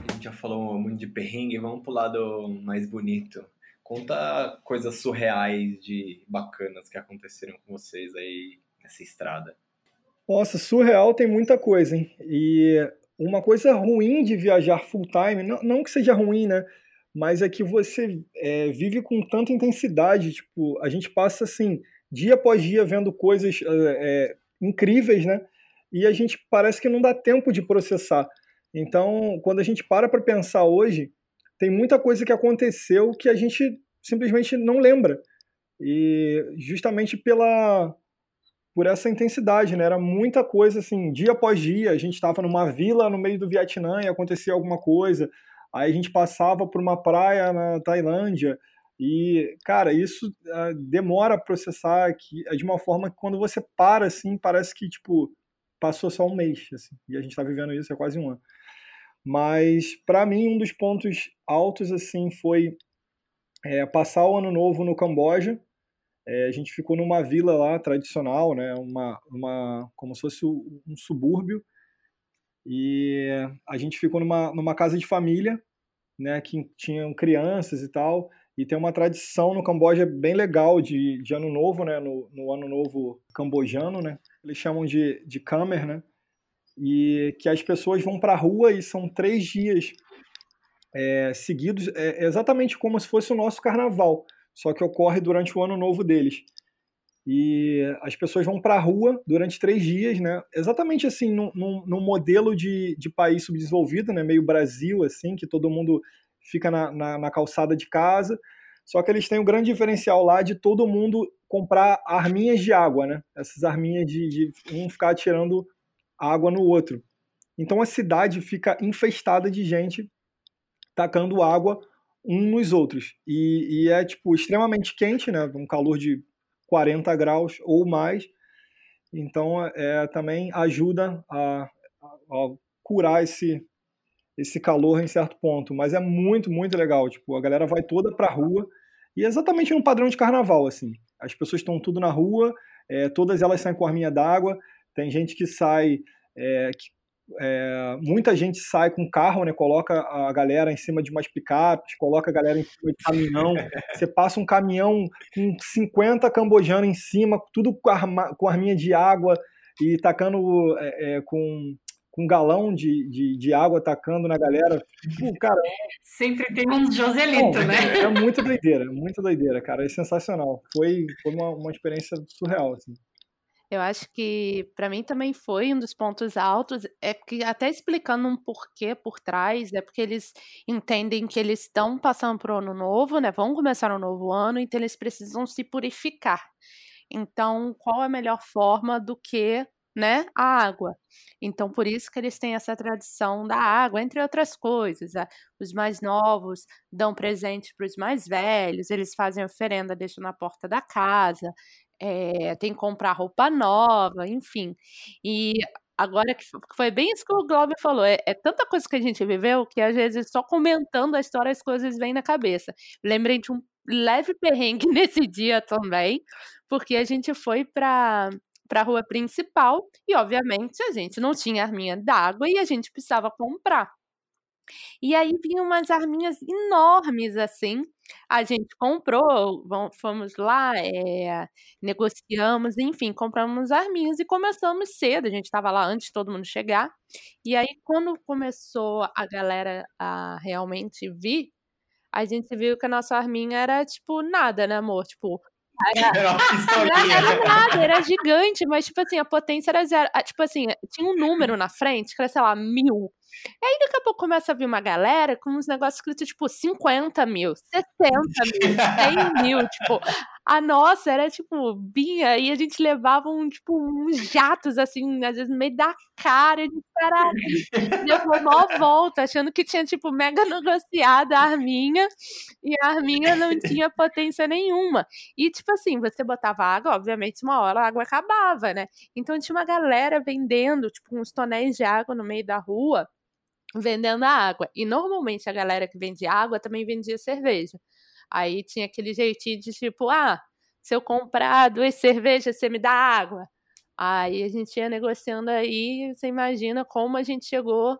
A gente já falou muito de perrengue, vamos pro lado mais bonito. Conta coisas surreais de bacanas que aconteceram com vocês aí nessa estrada. Nossa, surreal tem muita coisa, hein? E uma coisa ruim de viajar full time, não, não que seja ruim, né? Mas é que você é, vive com tanta intensidade. Tipo, a gente passa assim, dia após dia, vendo coisas é, incríveis, né? E a gente parece que não dá tempo de processar. Então, quando a gente para para pensar hoje, tem muita coisa que aconteceu que a gente simplesmente não lembra. E justamente pela por essa intensidade, né? Era muita coisa assim, dia após dia, a gente estava numa vila no meio do Vietnã e acontecia alguma coisa. Aí a gente passava por uma praia na Tailândia e, cara, isso uh, demora a processar que, de uma forma que quando você para assim, parece que tipo passou só um mês, assim, e a gente está vivendo isso há quase um ano. Mas para mim um dos pontos altos assim foi é, passar o ano novo no Camboja. É, a gente ficou numa vila lá tradicional, né, uma, uma como se fosse um subúrbio, e a gente ficou numa, numa casa de família, né, que tinham crianças e tal, e tem uma tradição no Camboja bem legal de, de ano novo, né, no, no ano novo cambojano, né, eles chamam de, de Khmer, né, e que as pessoas vão para a rua e são três dias é, seguidos, é, exatamente como se fosse o nosso carnaval, só que ocorre durante o ano novo deles. E as pessoas vão para a rua durante três dias, né? Exatamente assim, num, num, modelo de, de país subdesenvolvido, né? Meio Brasil, assim, que todo mundo fica na, na, na calçada de casa. Só que eles têm o um grande diferencial lá de todo mundo comprar arminhas de água, né? Essas arminhas de, de um ficar tirando água no outro. Então a cidade fica infestada de gente tacando água um nos outros. E, e, é, tipo, extremamente quente, né? Um calor de 40 graus ou mais. Então, é, também ajuda a, a, curar esse, esse calor em certo ponto. Mas é muito, muito legal. Tipo, a galera vai toda pra rua. E é exatamente no padrão de carnaval, assim. As pessoas estão tudo na rua, é, todas elas saem com arminha d'água. Tem gente que sai, é, que é, muita gente sai com carro, né? Coloca a galera em cima de umas picapes, coloca a galera em cima de caminhão. Você passa um caminhão com 50 cambojanos em cima, tudo com, arma, com arminha de água e tacando é, é, com, com um galão de, de, de, água tacando na galera. Tipo, cara, Sempre tem um Joselito, né? É, é muito doideira, muito doideira, cara. É sensacional. Foi, foi uma, uma experiência surreal, assim. Eu acho que para mim também foi um dos pontos altos, é que até explicando um porquê por trás, é porque eles entendem que eles estão passando por um ano novo, né? Vão começar um novo ano, então eles precisam se purificar. Então, qual a melhor forma do que né, a água. Então, por isso que eles têm essa tradição da água, entre outras coisas. Os mais novos dão presente para os mais velhos, eles fazem oferenda, deixam na porta da casa, é, tem que comprar roupa nova, enfim. E agora que foi bem isso que o Globo falou, é, é, tanta coisa que a gente viveu que às vezes só comentando a história as coisas vêm na cabeça. Lembrei de um leve perrengue nesse dia também, porque a gente foi para para a rua principal e, obviamente, a gente não tinha arminha d'água e a gente precisava comprar. E aí vinham umas arminhas enormes assim. A gente comprou, fomos lá, é, negociamos, enfim, compramos arminhas e começamos cedo. A gente estava lá antes de todo mundo chegar. E aí, quando começou a galera a realmente vir, a gente viu que a nossa arminha era tipo nada, né, amor? Tipo, era. Era nada, era gigante, mas, tipo assim, a potência era zero. Ah, tipo assim, tinha um número na frente, que era, sei lá, mil. E aí, daqui a pouco, começa a vir uma galera com uns negócios escritos, tipo, 50 mil, 60 mil, 100 mil, tipo... A nossa era, tipo, vinha e a gente levava um, tipo, uns jatos, assim, às vezes no meio da cara, de caralho. Deu uma volta, achando que tinha, tipo, mega negociado a arminha, e a arminha não tinha potência nenhuma. E, tipo assim, você botava água, obviamente, uma hora a água acabava, né? Então tinha uma galera vendendo, tipo, uns tonéis de água no meio da rua, vendendo a água. E normalmente a galera que vendia água também vendia cerveja. Aí tinha aquele jeitinho de tipo, ah, se eu comprar duas cervejas, você me dá água. Aí a gente ia negociando aí, você imagina como a gente chegou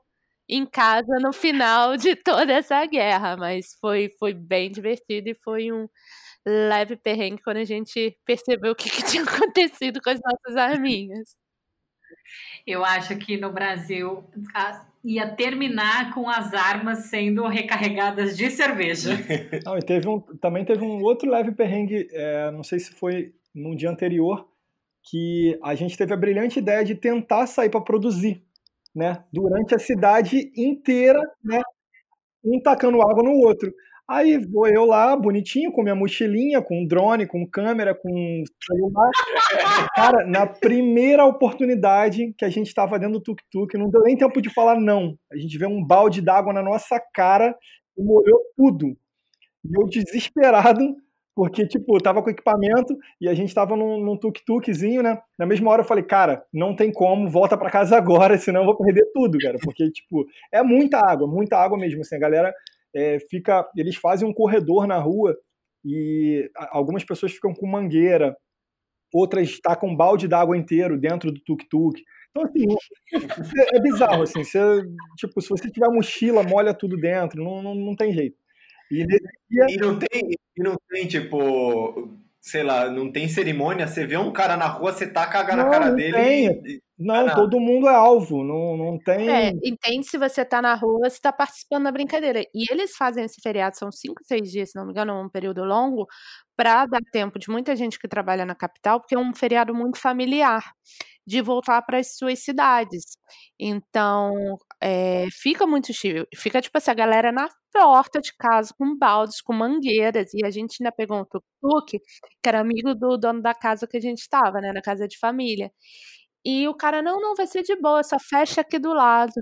em casa no final de toda essa guerra, mas foi, foi bem divertido e foi um leve perrengue quando a gente percebeu o que, que tinha acontecido com as nossas arminhas. Eu acho que no Brasil ia terminar com as armas sendo recarregadas de cerveja. Não, e teve um, também teve um outro leve perrengue, é, não sei se foi no dia anterior, que a gente teve a brilhante ideia de tentar sair para produzir, né? Durante a cidade inteira, né? Um tacando água no outro. Aí vou eu lá, bonitinho, com minha mochilinha, com drone, com câmera, com celular. Cara, na primeira oportunidade que a gente estava dentro do tuk-tuk, não deu nem tempo de falar não. A gente vê um balde d'água na nossa cara e molhou tudo. E eu desesperado, porque, tipo, tava com equipamento e a gente tava num, num tuk-tukzinho, né? Na mesma hora eu falei, cara, não tem como, volta para casa agora, senão eu vou perder tudo, cara. Porque, tipo, é muita água, muita água mesmo, assim, a galera é, fica, eles fazem um corredor na rua e algumas pessoas ficam com mangueira, outras tacam um balde d'água inteiro dentro do tuk-tuk. Então, assim, é, é bizarro, assim, você, tipo, se você tiver mochila, molha tudo dentro, não, não, não tem jeito. E, dia... e, não tem, e não tem, tipo, sei lá, não tem cerimônia, você vê um cara na rua, você taca a na cara dele tem. e não, todo mundo é alvo, não, não tem. É, entende se você tá na rua, você tá participando da brincadeira. E eles fazem esse feriado, são cinco, seis dias, se não me engano, um período longo, para dar tempo de muita gente que trabalha na capital, porque é um feriado muito familiar, de voltar para as suas cidades. Então, é, fica muito chique. Fica tipo assim, a galera na porta de casa com baldes, com mangueiras, e a gente ainda pegou um tuk-tuk, que era amigo do dono da casa que a gente estava, né, na casa de família. E o cara, não, não, vai ser de boa, só fecha aqui do lado.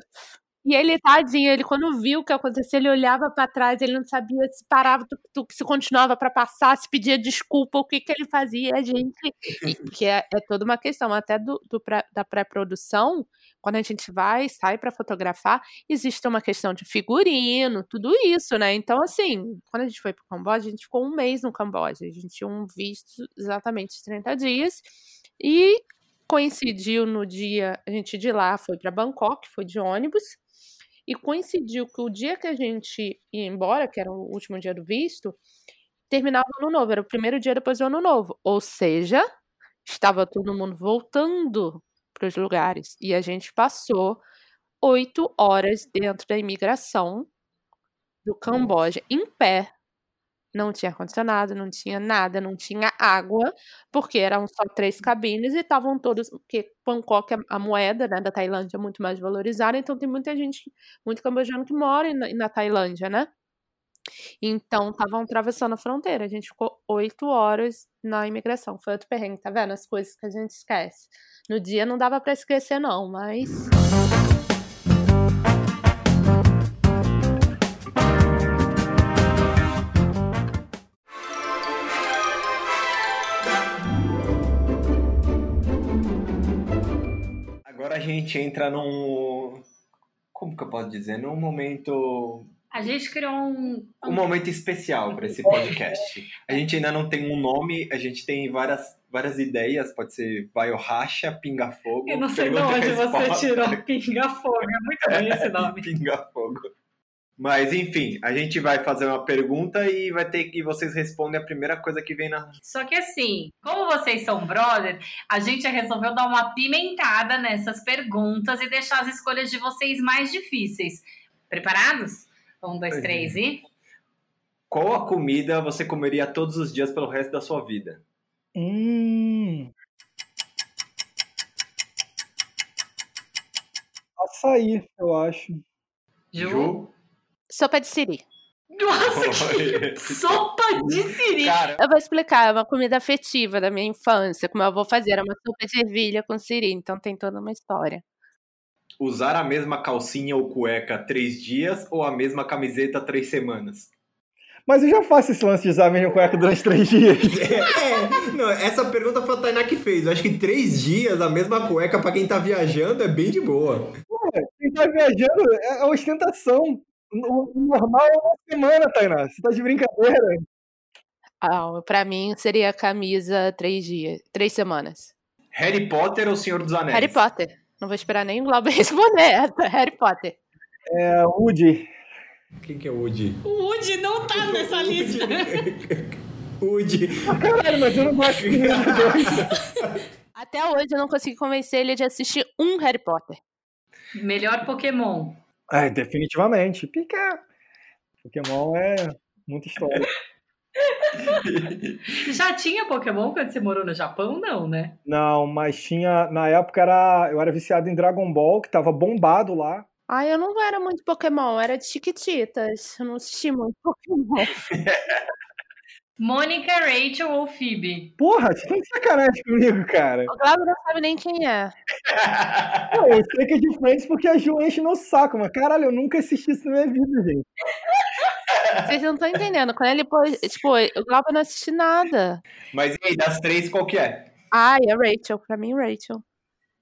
E ele, tadinho, ele quando viu o que aconteceu, ele olhava para trás, ele não sabia se parava, se continuava para passar, se pedia desculpa, o que que ele fazia, a gente, que é, é toda uma questão, até do, do da pré-produção, quando a gente vai, sai para fotografar, existe uma questão de figurino, tudo isso, né? Então, assim, quando a gente foi pro Camboja, a gente ficou um mês no Camboja, a gente tinha um visto exatamente 30 dias, e coincidiu no dia, a gente de lá foi para Bangkok, foi de ônibus, e coincidiu que o dia que a gente ia embora, que era o último dia do visto, terminava o ano novo, era o primeiro dia depois do ano novo. Ou seja, estava todo mundo voltando para os lugares. E a gente passou oito horas dentro da imigração do Camboja, em pé, não tinha ar-condicionado, não tinha nada, não tinha água, porque eram só três cabines e estavam todos, porque Bangkok, a, a moeda né, da Tailândia é muito mais valorizada, então tem muita gente, muito cambojano que mora na, na Tailândia, né? Então, estavam atravessando a fronteira. A gente ficou oito horas na imigração. Foi outro perrengue, tá vendo? As coisas que a gente esquece. No dia não dava para esquecer, não, mas. A gente entra num. Como que eu posso dizer? Num momento a gente criou um. Um momento especial para esse podcast. A gente ainda não tem um nome, a gente tem várias, várias ideias, pode ser vai ou racha, pinga fogo. Eu não sei de onde você tirou pinga fogo, é muito bem esse nome. pinga fogo. Mas enfim, a gente vai fazer uma pergunta e vai ter que vocês respondem a primeira coisa que vem na. Só que assim, como vocês são brother, a gente resolveu dar uma pimentada nessas perguntas e deixar as escolhas de vocês mais difíceis. Preparados? Um, dois, três e. Qual a comida você comeria todos os dias pelo resto da sua vida? Hum. Açaí, eu acho. Ju? Ju? Sopa de siri. Nossa, que sopa de siri! Cara, Eu vou explicar, é uma comida afetiva da minha infância, como eu vou fazer, era uma sopa de ervilha com siri, então tem toda uma história. usar a mesma calcinha ou cueca três dias ou a mesma camiseta três semanas? Mas eu já faço esse lance de usar a mesma cueca durante três dias. É, não, essa pergunta foi a Tainá que fez. Eu acho que três dias, a mesma cueca pra quem tá viajando é bem de boa. Quem tá viajando é é ostentação. O normal é uma semana, Tainá. Você tá de brincadeira. Ah, pra mim seria camisa três dias, três semanas. Harry Potter ou Senhor dos Anéis? Harry Potter. Não vou esperar nem o Glauber responder essa. Harry Potter. É, Woody. Quem que é o Woody? O Woody não tá nessa lista. Woody. Caralho, mas eu não gosto de. Até hoje eu não consegui convencer ele de assistir um Harry Potter. Melhor Pokémon. É, definitivamente. Pica. Pokémon é muita história. Já tinha Pokémon quando você morou no Japão? Não, né? Não, mas tinha. Na época era, eu era viciado em Dragon Ball, que tava bombado lá. Ai, eu não era muito Pokémon, era de Chiquititas. Eu não assisti muito Pokémon. Mônica, Rachel ou Phoebe? Porra, você tá de sacanagem comigo, cara. O Glauber não sabe nem quem é. Pô, eu sei que é de Friends porque a Ju enche no saco, mas caralho, eu nunca assisti isso na minha vida, gente. Vocês não estão entendendo. Quando ele pôs. Tipo, o Glauber não assiste nada. Mas e aí, das três, qual que é? Ai, é Rachel. Pra mim, Rachel.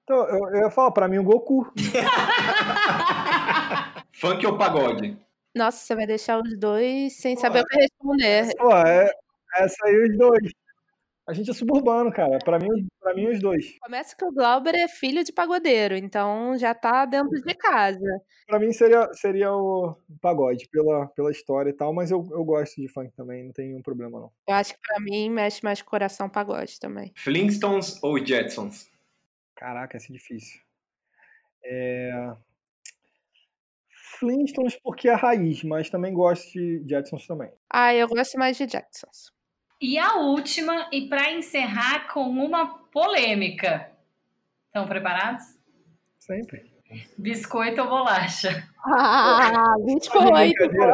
Então, eu, eu ia falar, pra mim, o Goku. Funk ou pagode? Nossa, você vai deixar os dois sem saber o que responder. Pô, é, essa aí os dois. A gente é suburbano, cara. Pra mim, pra mim os dois. Começa que o Glauber é filho de pagodeiro, então já tá dentro de casa. Pra mim seria, seria o pagode, pela, pela história e tal, mas eu, eu gosto de funk também, não tem nenhum problema não. Eu acho que pra mim mexe mais coração pagode também. Flintstones ou Jetsons? Caraca, esse é difícil. É... Flintstones porque é a raiz, mas também gosto de Jetsons também. Ah, eu gosto mais de Jacksons. E a última, e para encerrar com uma polêmica. Estão preparados? Sempre. Biscoito ou bolacha? Ah, de 28. brincadeira.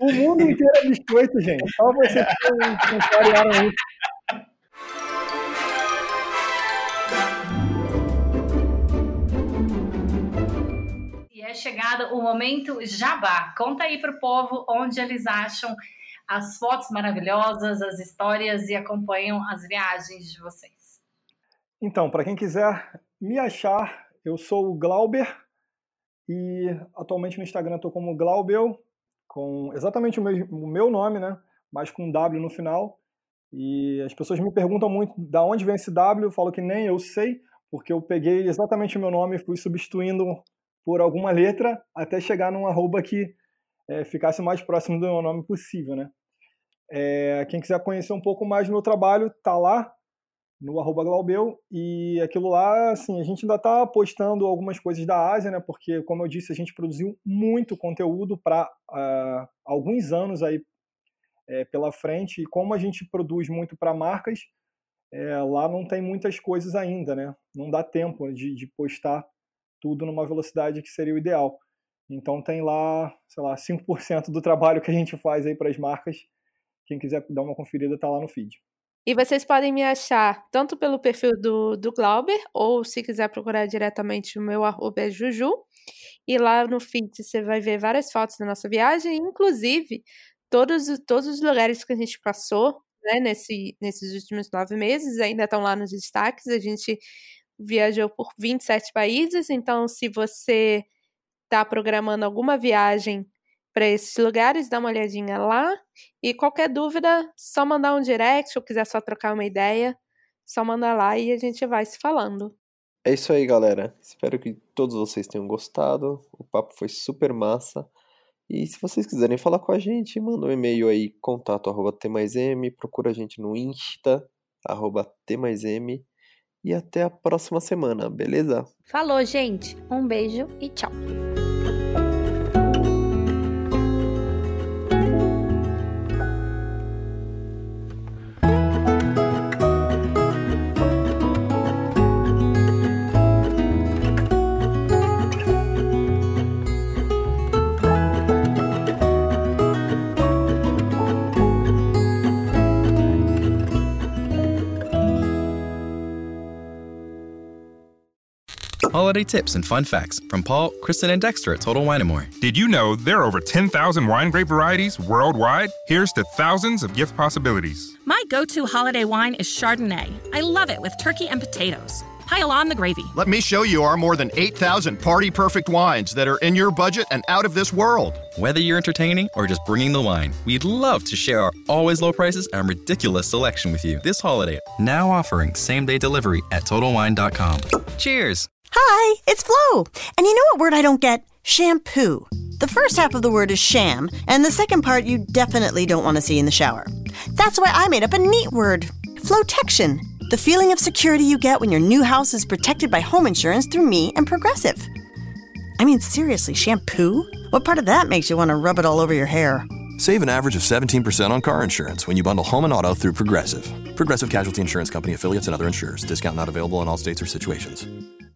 O mundo inteiro é biscoito, gente. Só vocês que não contrariaram isso. E é chegado o momento jabá. Conta aí pro povo onde eles acham as fotos maravilhosas, as histórias e acompanham as viagens de vocês. Então, para quem quiser me achar, eu sou o Glauber e atualmente no Instagram estou como Glaubel, com exatamente o meu, o meu nome, né? Mas com W no final. E as pessoas me perguntam muito da onde vem esse W, eu falo que nem eu sei, porque eu peguei exatamente o meu nome e fui substituindo por alguma letra até chegar num arroba que é, ficasse mais próximo do meu nome possível, né? É, quem quiser conhecer um pouco mais do meu trabalho, tá lá no arroba Glaubel, e aquilo lá, assim, a gente ainda está postando algumas coisas da Ásia, né, porque, como eu disse, a gente produziu muito conteúdo para alguns anos aí é, pela frente. E como a gente produz muito para marcas, é, lá não tem muitas coisas ainda, né? Não dá tempo de, de postar tudo numa velocidade que seria o ideal. Então tem lá, sei lá, 5% do trabalho que a gente faz aí para as marcas. Quem quiser dar uma conferida tá lá no feed. E vocês podem me achar tanto pelo perfil do, do Glauber, ou se quiser procurar diretamente o meu arroba é Juju. E lá no feed você vai ver várias fotos da nossa viagem, inclusive todos, todos os lugares que a gente passou né, nesse, nesses últimos nove meses, ainda estão lá nos destaques. A gente viajou por 27 países, então se você está programando alguma viagem para esses lugares, dá uma olhadinha lá. E qualquer dúvida, só mandar um direct ou quiser só trocar uma ideia, só mandar lá e a gente vai se falando. É isso aí, galera. Espero que todos vocês tenham gostado. O papo foi super massa. E se vocês quiserem falar com a gente, manda um e-mail aí, contato arroba t mais m, procura a gente no Insta, arroba t mais m, e até a próxima semana, beleza? Falou, gente. Um beijo e tchau. Holiday tips and fun facts from Paul, Kristen, and Dexter at Total Wine & More. Did you know there are over 10,000 wine grape varieties worldwide? Here's to thousands of gift possibilities. My go to holiday wine is Chardonnay. I love it with turkey and potatoes. Pile on the gravy. Let me show you our more than 8,000 party perfect wines that are in your budget and out of this world. Whether you're entertaining or just bringing the wine, we'd love to share our always low prices and ridiculous selection with you this holiday. Now offering same day delivery at TotalWine.com. Cheers! Hi, it's Flo. And you know what word I don't get? Shampoo. The first half of the word is sham, and the second part you definitely don't want to see in the shower. That's why I made up a neat word Flotection. The feeling of security you get when your new house is protected by home insurance through me and Progressive. I mean, seriously, shampoo? What part of that makes you want to rub it all over your hair? Save an average of 17% on car insurance when you bundle home and auto through Progressive. Progressive Casualty Insurance Company affiliates and other insurers. Discount not available in all states or situations.